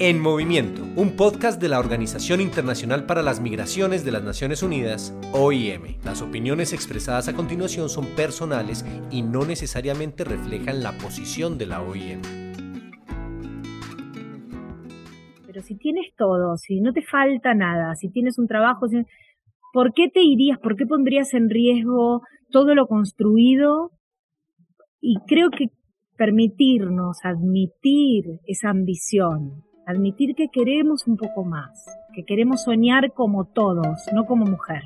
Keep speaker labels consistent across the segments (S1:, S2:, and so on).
S1: En Movimiento, un podcast de la Organización Internacional para las Migraciones de las Naciones Unidas, OIM. Las opiniones expresadas a continuación son personales y no necesariamente reflejan la posición de la OIM.
S2: Pero si tienes todo, si no te falta nada, si tienes un trabajo, ¿por qué te irías, por qué pondrías en riesgo todo lo construido? Y creo que permitirnos admitir esa ambición, admitir que queremos un poco más, que queremos soñar como todos, no como mujer,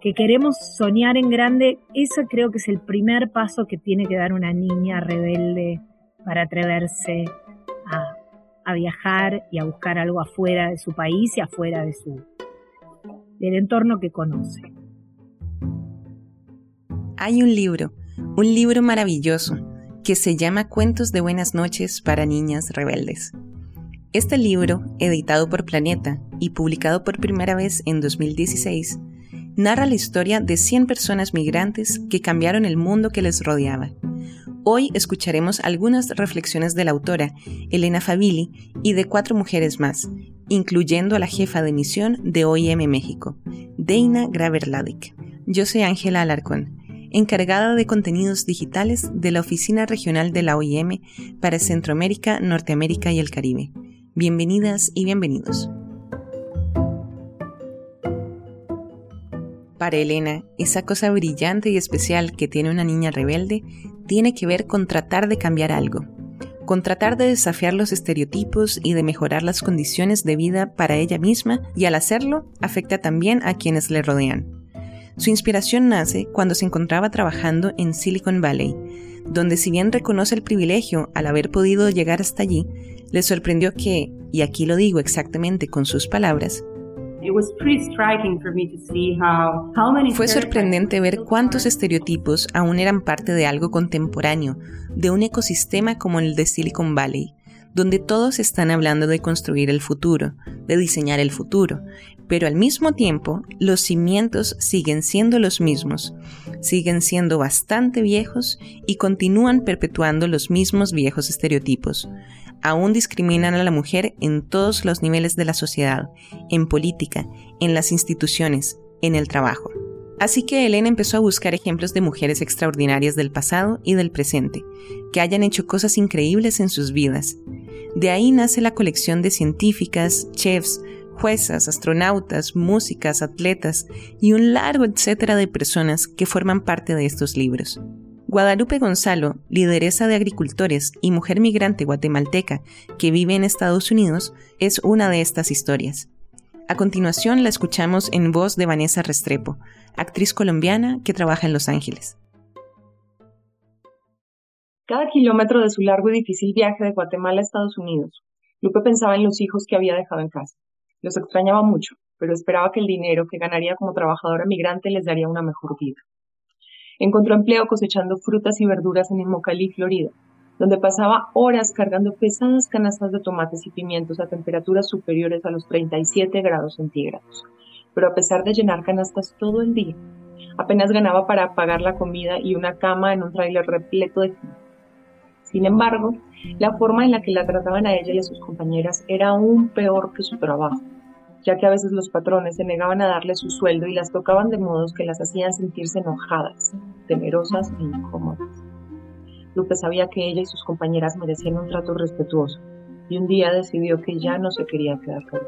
S2: que queremos soñar en grande, eso creo que es el primer paso que tiene que dar una niña rebelde para atreverse a, a viajar y a buscar algo afuera de su país y afuera de su del entorno que conoce.
S3: Hay un libro, un libro maravilloso que se llama Cuentos de Buenas noches para Niñas Rebeldes. Este libro, editado por Planeta y publicado por primera vez en 2016, narra la historia de 100 personas migrantes que cambiaron el mundo que les rodeaba. Hoy escucharemos algunas reflexiones de la autora, Elena Favilli, y de cuatro mujeres más, incluyendo a la jefa de misión de OIM México, Deina Graverladic. Yo soy Ángela Alarcón, encargada de contenidos digitales de la Oficina Regional de la OIM para Centroamérica, Norteamérica y el Caribe. Bienvenidas y bienvenidos. Para Elena, esa cosa brillante y especial que tiene una niña rebelde tiene que ver con tratar de cambiar algo, con tratar de desafiar los estereotipos y de mejorar las condiciones de vida para ella misma y al hacerlo afecta también a quienes le rodean. Su inspiración nace cuando se encontraba trabajando en Silicon Valley, donde si bien reconoce el privilegio al haber podido llegar hasta allí, le sorprendió que, y aquí lo digo exactamente con sus palabras, fue sorprendente ver cuántos estereotipos aún eran parte de algo contemporáneo, de un ecosistema como el de Silicon Valley, donde todos están hablando de construir el futuro, de diseñar el futuro, pero al mismo tiempo los cimientos siguen siendo los mismos, siguen siendo bastante viejos y continúan perpetuando los mismos viejos estereotipos. Aún discriminan a la mujer en todos los niveles de la sociedad, en política, en las instituciones, en el trabajo. Así que Elena empezó a buscar ejemplos de mujeres extraordinarias del pasado y del presente, que hayan hecho cosas increíbles en sus vidas. De ahí nace la colección de científicas, chefs, juezas, astronautas, músicas, atletas y un largo etcétera de personas que forman parte de estos libros. Guadalupe Gonzalo, lideresa de agricultores y mujer migrante guatemalteca que vive en Estados Unidos, es una de estas historias. A continuación la escuchamos en voz de Vanessa Restrepo, actriz colombiana que trabaja en Los Ángeles.
S4: Cada kilómetro de su largo y difícil viaje de Guatemala a Estados Unidos, Lupe pensaba en los hijos que había dejado en casa. Los extrañaba mucho, pero esperaba que el dinero que ganaría como trabajadora migrante les daría una mejor vida. Encontró empleo cosechando frutas y verduras en Immokalee, Florida, donde pasaba horas cargando pesadas canastas de tomates y pimientos a temperaturas superiores a los 37 grados centígrados. Pero a pesar de llenar canastas todo el día, apenas ganaba para pagar la comida y una cama en un trailer repleto de Sin embargo, la forma en la que la trataban a ella y a sus compañeras era aún peor que su trabajo, ya que a veces los patrones se negaban a darle su sueldo y las tocaban de modos que las hacían sentirse enojadas, temerosas e incómodas. Lupe sabía que ella y sus compañeras merecían un trato respetuoso y un día decidió que ya no se quería quedar con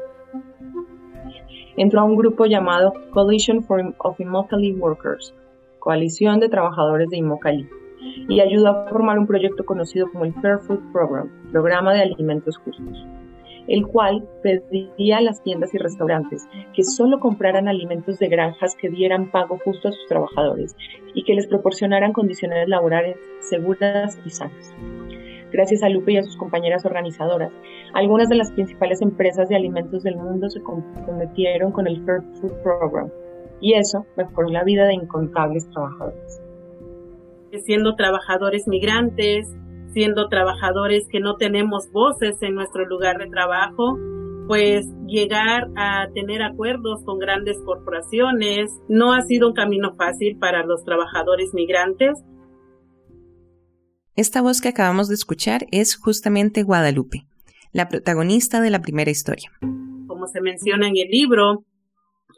S4: Entró a un grupo llamado Coalition of Immokalee Workers, Coalición de Trabajadores de Immokalee, y ayudó a formar un proyecto conocido como el Fair Food Program, Programa de Alimentos Justos, el cual pedía a las tiendas y restaurantes que solo compraran alimentos de granjas que dieran pago justo a sus trabajadores y que les proporcionaran condiciones laborales seguras y sanas. Gracias a Lupe y a sus compañeras organizadoras, algunas de las principales empresas de alimentos del mundo se comprometieron con el Fair Food Program y eso mejoró la vida de incontables trabajadores
S5: siendo trabajadores migrantes, siendo trabajadores que no tenemos voces en nuestro lugar de trabajo, pues llegar a tener acuerdos con grandes corporaciones no ha sido un camino fácil para los trabajadores migrantes.
S3: Esta voz que acabamos de escuchar es justamente Guadalupe. la protagonista de la primera historia.
S5: Como se menciona en el libro,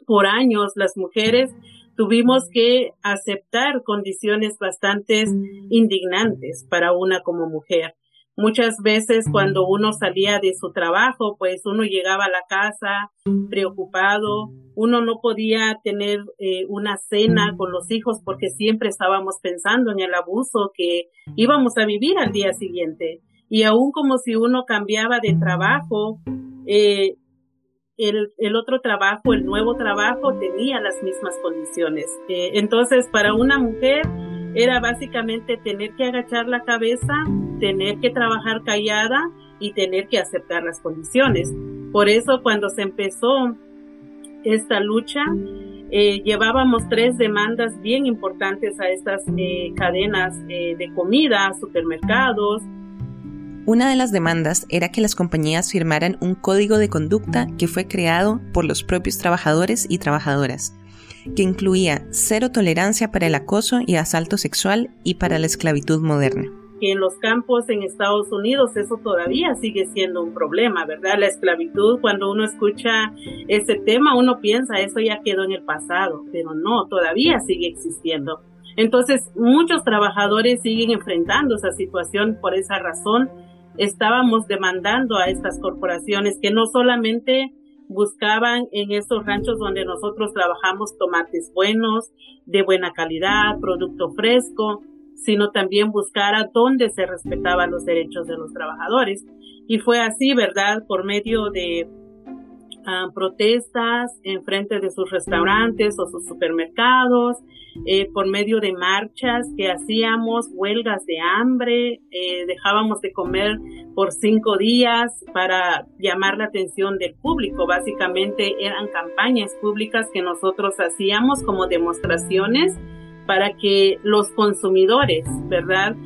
S5: por años las mujeres tuvimos que aceptar condiciones bastante indignantes para una como mujer. Muchas veces cuando uno salía de su trabajo, pues uno llegaba a la casa preocupado, uno no podía tener eh, una cena con los hijos porque siempre estábamos pensando en el abuso que íbamos a vivir al día siguiente. Y aún como si uno cambiaba de trabajo, eh, el, el, otro trabajo, el nuevo trabajo, tenía las mismas condiciones. Eh, entonces, para una mujer era básicamente tener que agachar la cabeza, tener que trabajar callada y tener que aceptar las condiciones. Por eso, cuando se empezó esta lucha, eh, llevábamos tres demandas bien importantes a estas eh, cadenas de comida, supermercados,
S3: una de las demandas era que las compañías firmaran un código de conducta que fue creado por los propios trabajadores y trabajadoras, que incluía cero tolerancia para el acoso y asalto sexual y para la esclavitud moderna.
S5: Que en los campos en Estados Unidos eso todavía sigue siendo un problema, ¿verdad? La esclavitud, cuando uno escucha ese tema, uno piensa eso ya quedó en el pasado, pero no, todavía sigue existiendo. Entonces, muchos trabajadores siguen enfrentando esa situación por esa razón estábamos demandando a estas corporaciones que no solamente buscaban en estos ranchos donde nosotros trabajamos tomates buenos, de buena calidad, producto fresco, sino también buscara dónde se respetaban los derechos de los trabajadores. Y fue así, ¿verdad? Por medio de protestas en frente de sus restaurantes o sus supermercados, eh, por medio de marchas que hacíamos, huelgas de hambre, eh, dejábamos de comer por cinco días para llamar la atención del público. Básicamente eran campañas públicas que nosotros hacíamos como demostraciones para que los consumidores, ¿verdad?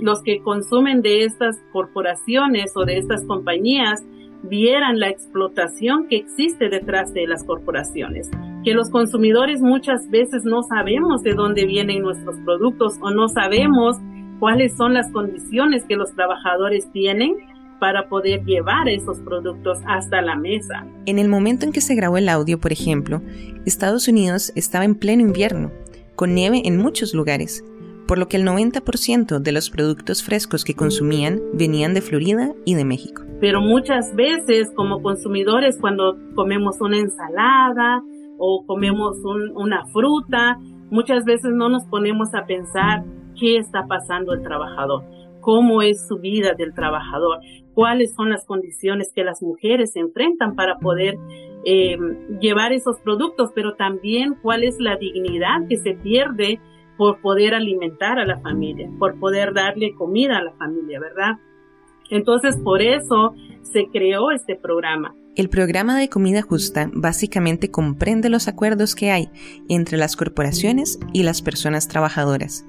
S5: Los que consumen de estas corporaciones o de estas compañías, vieran la explotación que existe detrás de las corporaciones, que los consumidores muchas veces no sabemos de dónde vienen nuestros productos o no sabemos cuáles son las condiciones que los trabajadores tienen para poder llevar esos productos hasta la mesa.
S3: En el momento en que se grabó el audio, por ejemplo, Estados Unidos estaba en pleno invierno, con nieve en muchos lugares, por lo que el 90% de los productos frescos que consumían venían de Florida y de México.
S5: Pero muchas veces como consumidores cuando comemos una ensalada o comemos una fruta, muchas veces no nos ponemos a pensar qué está pasando el trabajador, cómo es su vida del trabajador, cuáles son las condiciones que las mujeres enfrentan para poder eh, llevar esos productos, pero también cuál es la dignidad que se pierde por poder alimentar a la familia, por poder darle comida a la familia, ¿verdad? Entonces, por eso se creó este programa.
S3: El programa de comida justa básicamente comprende los acuerdos que hay entre las corporaciones y las personas trabajadoras.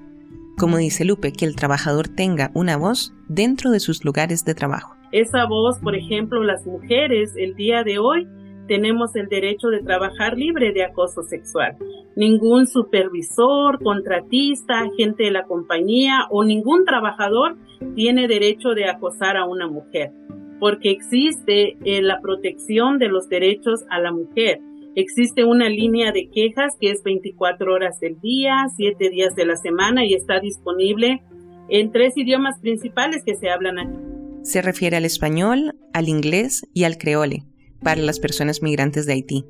S3: Como dice Lupe, que el trabajador tenga una voz dentro de sus lugares de trabajo.
S5: Esa voz, por ejemplo, las mujeres el día de hoy tenemos el derecho de trabajar libre de acoso sexual. Ningún supervisor, contratista, agente de la compañía o ningún trabajador tiene derecho de acosar a una mujer, porque existe eh, la protección de los derechos a la mujer. Existe una línea de quejas que es 24 horas del día, 7 días de la semana y está disponible en tres idiomas principales que se hablan aquí.
S3: Se refiere al español, al inglés y al creole para las personas migrantes de Haití.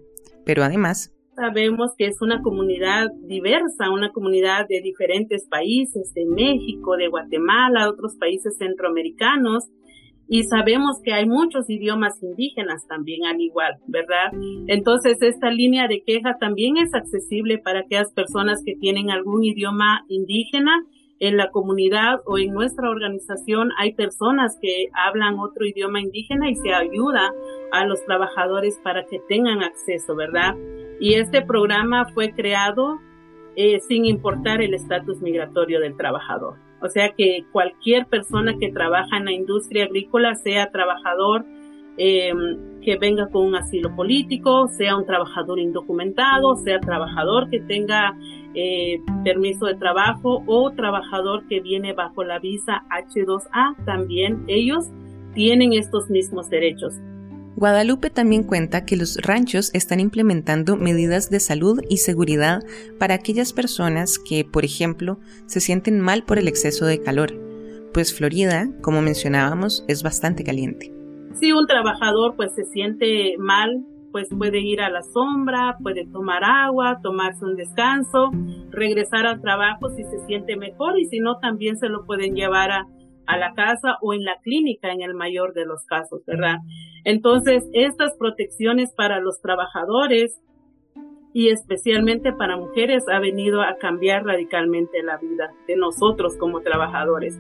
S3: Pero además,
S5: sabemos que es una comunidad diversa, una comunidad de diferentes países, de México, de Guatemala, otros países centroamericanos, y sabemos que hay muchos idiomas indígenas también al igual, ¿verdad? Entonces esta línea de queja también es accesible para aquellas personas que tienen algún idioma indígena en la comunidad o en nuestra organización hay personas que hablan otro idioma indígena y se ayuda a los trabajadores para que tengan acceso, ¿verdad? Y este programa fue creado eh, sin importar el estatus migratorio del trabajador. O sea que cualquier persona que trabaja en la industria agrícola, sea trabajador eh, que venga con un asilo político, sea un trabajador indocumentado, sea trabajador que tenga eh, permiso de trabajo o trabajador que viene bajo la visa H2A, también ellos tienen estos mismos derechos.
S3: Guadalupe también cuenta que los ranchos están implementando medidas de salud y seguridad para aquellas personas que, por ejemplo, se sienten mal por el exceso de calor, pues Florida, como mencionábamos, es bastante caliente.
S5: Si un trabajador pues se siente mal, pues puede ir a la sombra, puede tomar agua, tomarse un descanso, regresar al trabajo si se siente mejor y si no también se lo pueden llevar a a la casa o en la clínica en el mayor de los casos, ¿verdad? Entonces, estas protecciones para los trabajadores y especialmente para mujeres ha venido a cambiar radicalmente la vida de nosotros como trabajadores.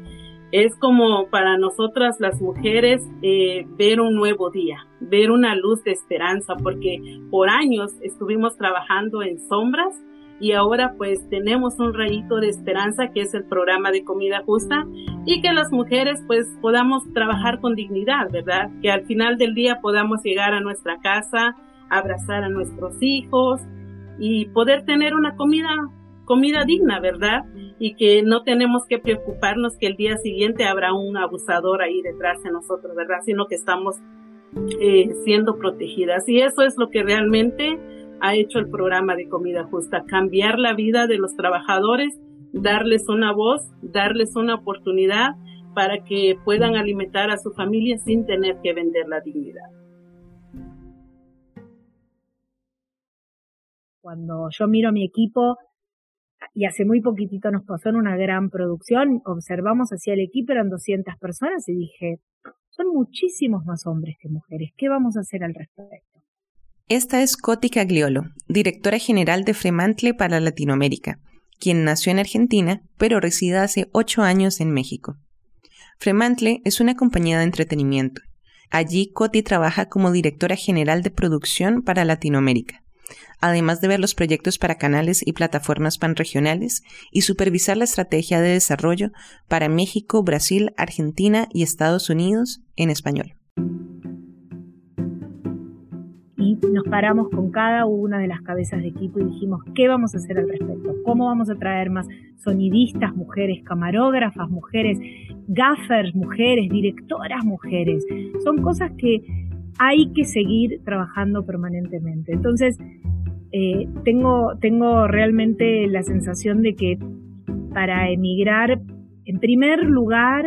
S5: Es como para nosotras las mujeres eh, ver un nuevo día, ver una luz de esperanza, porque por años estuvimos trabajando en sombras y ahora pues tenemos un rayito de esperanza que es el programa de comida justa y que las mujeres pues podamos trabajar con dignidad, ¿verdad? Que al final del día podamos llegar a nuestra casa, abrazar a nuestros hijos y poder tener una comida comida digna, ¿verdad? Y que no tenemos que preocuparnos que el día siguiente habrá un abusador ahí detrás de nosotros, ¿verdad? Sino que estamos eh, siendo protegidas. Y eso es lo que realmente ha hecho el programa de comida justa, cambiar la vida de los trabajadores, darles una voz, darles una oportunidad para que puedan alimentar a su familia sin tener que vender la dignidad.
S2: Cuando yo miro a mi equipo, y hace muy poquitito nos pasó en una gran producción, observamos hacia el equipo, eran 200 personas y dije, son muchísimos más hombres que mujeres, ¿qué vamos a hacer al respecto?
S3: Esta es Coti Cagliolo, directora general de Fremantle para Latinoamérica, quien nació en Argentina, pero reside hace ocho años en México. Fremantle es una compañía de entretenimiento. Allí Coti trabaja como directora general de producción para Latinoamérica, además de ver los proyectos para canales y plataformas panregionales y supervisar la estrategia de desarrollo para México, Brasil, Argentina y Estados Unidos en español
S2: y nos paramos con cada una de las cabezas de equipo y dijimos, ¿qué vamos a hacer al respecto? ¿Cómo vamos a traer más sonidistas, mujeres, camarógrafas, mujeres, gaffers, mujeres, directoras, mujeres? Son cosas que hay que seguir trabajando permanentemente. Entonces, eh, tengo, tengo realmente la sensación de que para emigrar, en primer lugar,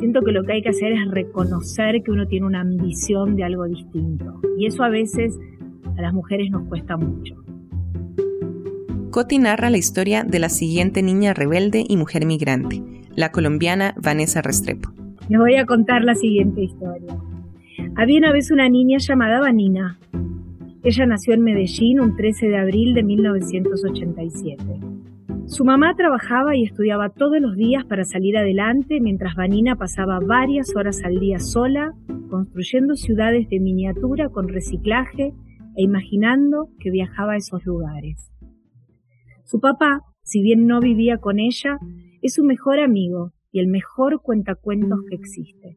S2: Siento que lo que hay que hacer es reconocer que uno tiene una ambición de algo distinto. Y eso a veces a las mujeres nos cuesta mucho.
S3: Coti narra la historia de la siguiente niña rebelde y mujer migrante, la colombiana Vanessa Restrepo.
S2: Les voy a contar la siguiente historia. Había una vez una niña llamada Vanina. Ella nació en Medellín un 13 de abril de 1987. Su mamá trabajaba y estudiaba todos los días para salir adelante mientras Vanina pasaba varias horas al día sola, construyendo ciudades de miniatura con reciclaje e imaginando que viajaba a esos lugares. Su papá, si bien no vivía con ella, es su mejor amigo y el mejor cuentacuentos que existe.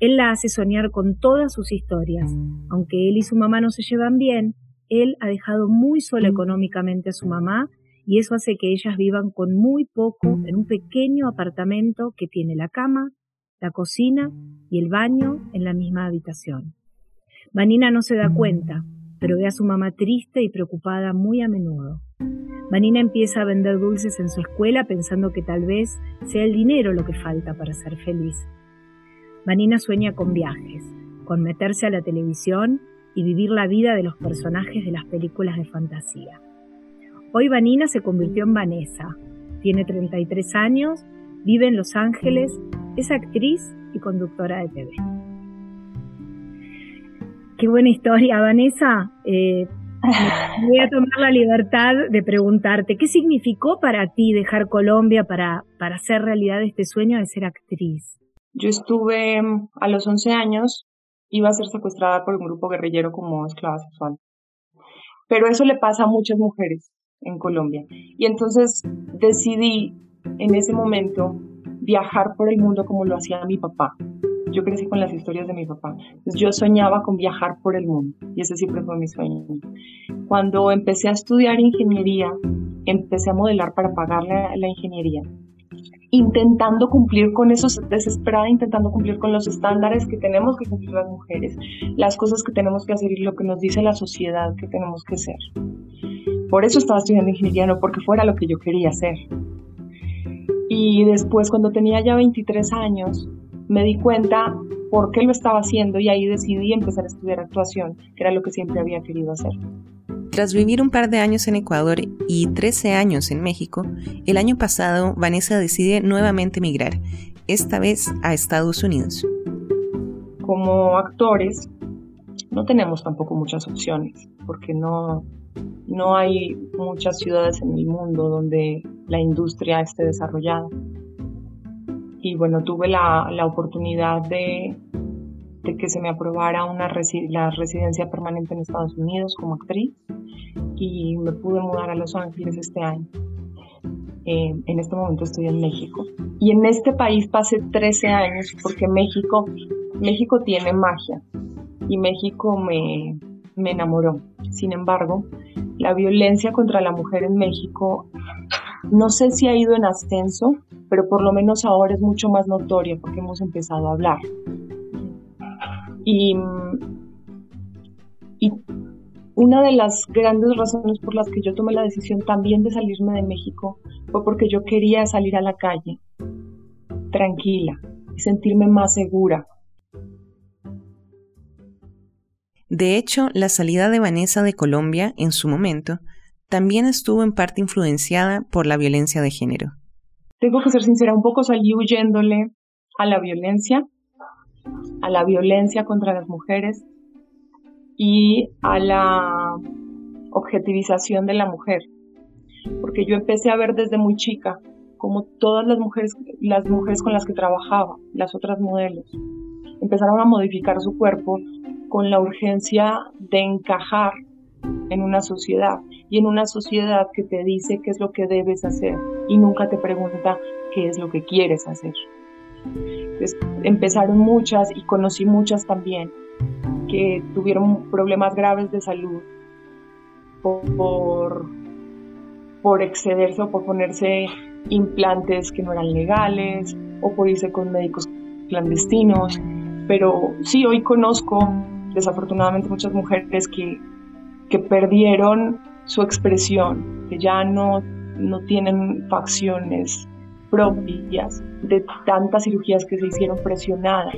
S2: Él la hace soñar con todas sus historias. Aunque él y su mamá no se llevan bien, él ha dejado muy sola económicamente a su mamá y eso hace que ellas vivan con muy poco en un pequeño apartamento que tiene la cama, la cocina y el baño en la misma habitación. Vanina no se da cuenta, pero ve a su mamá triste y preocupada muy a menudo. Vanina empieza a vender dulces en su escuela pensando que tal vez sea el dinero lo que falta para ser feliz. Vanina sueña con viajes, con meterse a la televisión y vivir la vida de los personajes de las películas de fantasía. Hoy Vanina se convirtió en Vanessa. Tiene 33 años, vive en Los Ángeles, es actriz y conductora de TV. Qué buena historia, Vanessa. Eh, voy a tomar la libertad de preguntarte, ¿qué significó para ti dejar Colombia para, para hacer realidad este sueño de ser actriz?
S4: Yo estuve a los 11 años, iba a ser secuestrada por un grupo guerrillero como esclava sexual. Pero eso le pasa a muchas mujeres en Colombia. Y entonces decidí en ese momento viajar por el mundo como lo hacía mi papá. Yo crecí con las historias de mi papá. yo soñaba con viajar por el mundo y ese siempre fue mi sueño. Cuando empecé a estudiar ingeniería, empecé a modelar para pagar la, la ingeniería. intentando cumplir con esos, desesperada intentando cumplir con los estándares que tenemos que cumplir las mujeres, las cosas que tenemos que hacer y lo que nos dice la sociedad que tenemos que ser. Por eso estaba estudiando ingeniería, no porque fuera lo que yo quería hacer. Y después, cuando tenía ya 23 años, me di cuenta por qué lo estaba haciendo y ahí decidí empezar a estudiar actuación, que era lo que siempre había querido hacer.
S3: Tras vivir un par de años en Ecuador y 13 años en México, el año pasado Vanessa decide nuevamente migrar, esta vez a Estados Unidos.
S4: Como actores, no tenemos tampoco muchas opciones, porque no, no hay muchas ciudades en el mundo donde la industria esté desarrollada. Y bueno, tuve la, la oportunidad de, de que se me aprobara una la residencia permanente en Estados Unidos como actriz y me pude mudar a Los Ángeles este año. Eh, en este momento estoy en México. Y en este país pasé 13 años porque México, México tiene magia y México me, me enamoró. Sin embargo, la violencia contra la mujer en México no sé si ha ido en ascenso, pero por lo menos ahora es mucho más notoria porque hemos empezado a hablar. Y, una de las grandes razones por las que yo tomé la decisión también de salirme de México fue porque yo quería salir a la calle tranquila y sentirme más segura.
S3: De hecho, la salida de Vanessa de Colombia en su momento también estuvo en parte influenciada por la violencia de género.
S4: Tengo que ser sincera, un poco salí huyéndole a la violencia, a la violencia contra las mujeres, y a la objetivización de la mujer. Porque yo empecé a ver desde muy chica como todas las mujeres, las mujeres con las que trabajaba, las otras modelos, empezaron a modificar su cuerpo con la urgencia de encajar en una sociedad y en una sociedad que te dice qué es lo que debes hacer y nunca te pregunta qué es lo que quieres hacer. empezaron muchas y conocí muchas también que tuvieron problemas graves de salud por, por excederse o por ponerse implantes que no eran legales o por irse con médicos clandestinos. Pero sí, hoy conozco desafortunadamente muchas mujeres que, que perdieron su expresión, que ya no, no tienen facciones propias de tantas cirugías que se hicieron presionadas.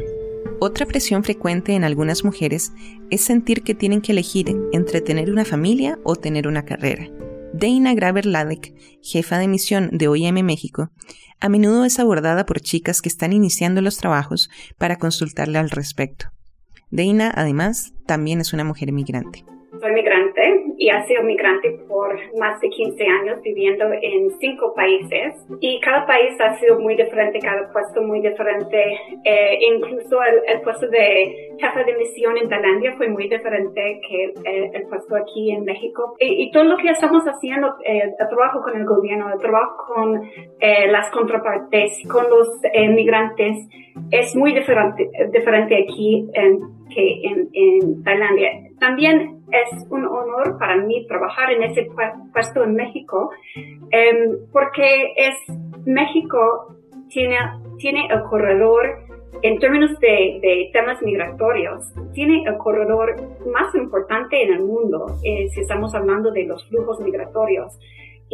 S3: Otra presión frecuente en algunas mujeres es sentir que tienen que elegir entre tener una familia o tener una carrera. Dana Graver Ladek, jefa de misión de OIM México, a menudo es abordada por chicas que están iniciando los trabajos para consultarle al respecto. Dana, además, también es una mujer migrante.
S6: Soy migrante y ha sido migrante por más de 15 años viviendo en cinco países y cada país ha sido muy diferente, cada puesto muy diferente. Eh, incluso el, puesto de jefe de misión en Tailandia fue muy diferente que el, puesto aquí en México. Y, todo lo que estamos haciendo, eh, el trabajo con el gobierno, el trabajo con eh, las contrapartes, con los migrantes, es muy diferente, diferente aquí en, que en, en Tailandia. También es un honor para mí trabajar en ese puesto en México, em, porque es México tiene, tiene el corredor, en términos de, temas migratorios, tiene el corredor más importante en el mundo, eh, si estamos hablando de los flujos migratorios.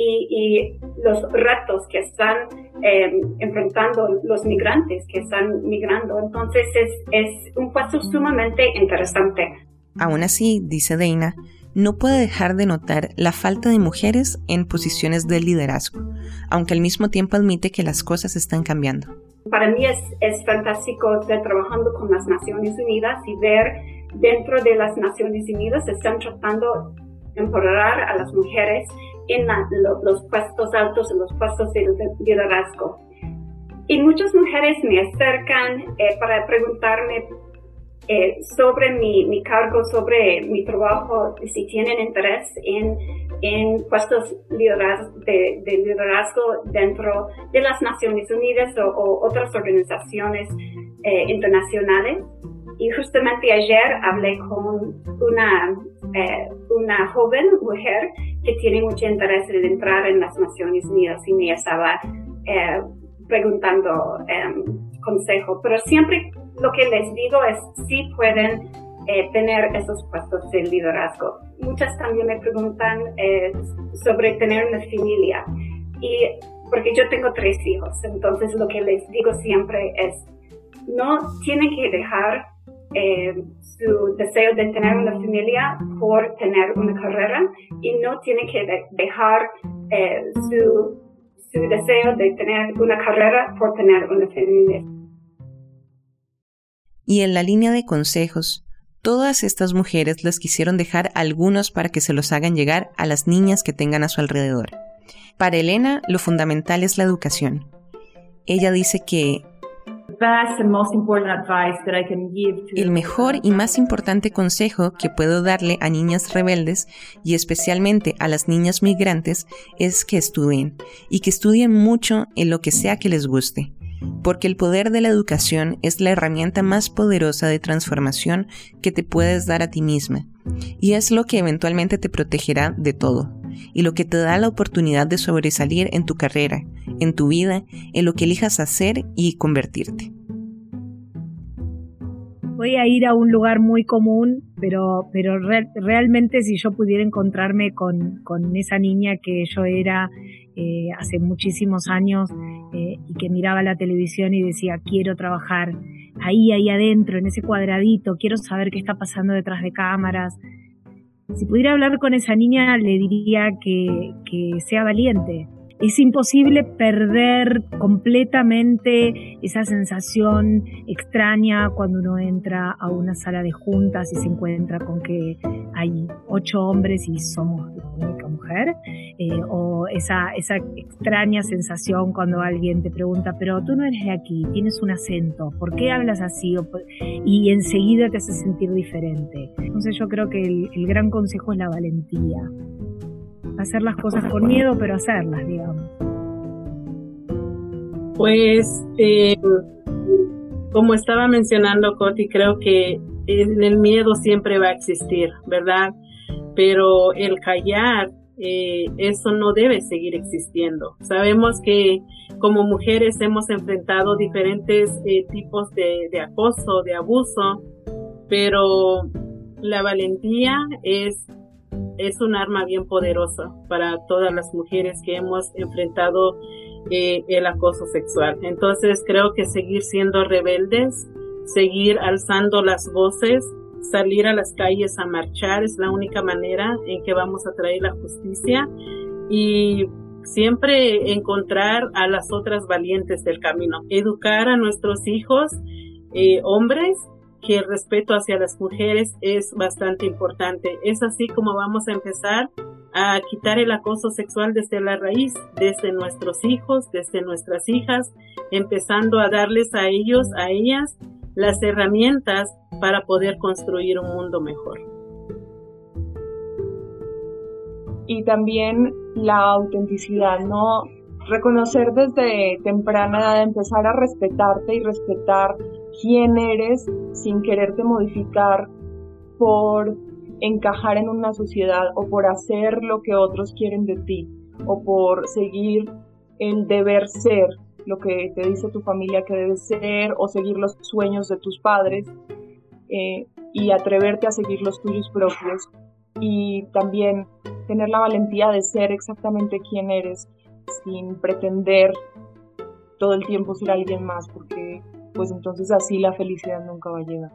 S6: Y, los retos que están em, enfrentando los migrantes que están migrando. Entonces es, es un puesto sumamente interesante.
S3: Aún así, dice Deina, no puede dejar de notar la falta de mujeres en posiciones de liderazgo, aunque al mismo tiempo admite que las cosas están cambiando.
S6: Para mí es, es fantástico estar trabajando con las Naciones Unidas y ver dentro de las Naciones Unidas están tratando de empoderar a las mujeres en los puestos altos, en los puestos de liderazgo. Y muchas mujeres me acercan eh, para preguntarme eh, sobre mi, mi, cargo, sobre mi trabajo, si tienen interés en, en puestos de, de, liderazgo dentro de las Naciones Unidas o, otras organizaciones eh, internacionales. Y justamente ayer hablé con una, eh, una joven mujer que tiene mucho interés en entrar en las Naciones Unidas y me estaba preguntando em, consejo, pero siempre lo que les digo es si pueden eh, tener esos puestos de liderazgo. Muchas también me preguntan eh, sobre tener una familia y porque yo tengo tres hijos, entonces lo que les digo siempre es no tienen que dejar eh, su deseo de tener una familia por tener una carrera y no tienen que dejar su, su deseo de tener una carrera por tener una familia.
S3: Y en la línea de consejos, Todas estas mujeres les quisieron dejar algunos para que se los hagan llegar a las niñas que tengan a su alrededor. Para Elena, lo fundamental es la educación. Ella dice que el mejor y más importante consejo que puedo darle a niñas rebeldes y especialmente a las niñas migrantes es que estudien y que estudien mucho en lo que sea que les guste porque el poder de la educación es la herramienta más poderosa de transformación que te puedes dar a ti misma, y es lo que eventualmente te protegerá de todo, y lo que te da la oportunidad de sobresalir en tu carrera, en tu vida, en lo que elijas hacer y convertirte.
S2: Voy a ir a un lugar muy común, pero, pero realmente si yo pudiera encontrarme con, con esa niña que yo era eh, hace muchísimos años eh, y que miraba la televisión y decía, quiero trabajar ahí, ahí adentro, en ese cuadradito, quiero saber qué está pasando detrás de cámaras. Si pudiera hablar con esa niña, le diría que, que sea valiente, es imposible perder completamente esa sensación extraña cuando uno entra a una sala de juntas y se encuentra con que hay ocho hombres y somos la única mujer, eh, o esa, esa extraña sensación cuando alguien te pregunta, pero tú no eres de aquí, tienes un acento, ¿por qué hablas así? y enseguida te hace sentir diferente. Entonces yo creo que el gran consejo es la valentía hacer las cosas con miedo, pero hacerlas, digamos.
S5: Pues, eh, como estaba mencionando Coti, creo que el miedo siempre va a existir, ¿verdad? Pero el callar, eh, eso no debe seguir existiendo. Sabemos que como mujeres hemos enfrentado diferentes eh, tipos de, de acoso, de abuso, pero la valentía es es un arma bien poderosa para todas las mujeres que hemos enfrentado eh, el acoso sexual. Entonces creo que seguir siendo rebeldes, seguir alzando las voces, salir a las calles a marchar es la única manera en que vamos a traer la justicia y siempre encontrar a las otras valientes del camino, educar a nuestros hijos, eh, hombres, que el respeto hacia las mujeres es bastante importante. Es así como vamos a empezar a quitar el acoso sexual desde la raíz, desde nuestros hijos, desde nuestras hijas, empezando a darles a ellos, a ellas, las herramientas para poder construir un mundo mejor.
S4: Y también la autenticidad, ¿no? Reconocer desde temprana edad, empezar a respetarte y respetar quién eres sin quererte modificar por encajar en una sociedad o por hacer lo que otros quieren de ti o por seguir el deber ser, lo que te dice tu familia que debes ser o seguir los sueños de tus padres eh, y atreverte a seguir los tuyos propios y también tener la valentía de ser exactamente quién eres sin pretender todo el tiempo ser alguien más porque pues entonces así la felicidad nunca va a llegar.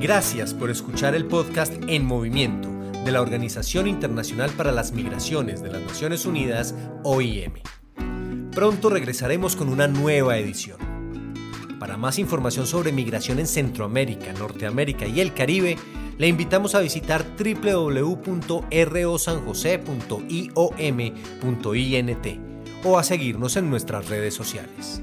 S1: Gracias por escuchar el podcast En Movimiento de la Organización Internacional para las Migraciones de las Naciones Unidas, OIM. Pronto regresaremos con una nueva edición. Para más información sobre migración en Centroamérica, Norteamérica y el Caribe, le invitamos a visitar www.rosanjose.iom.int o a seguirnos en nuestras redes sociales.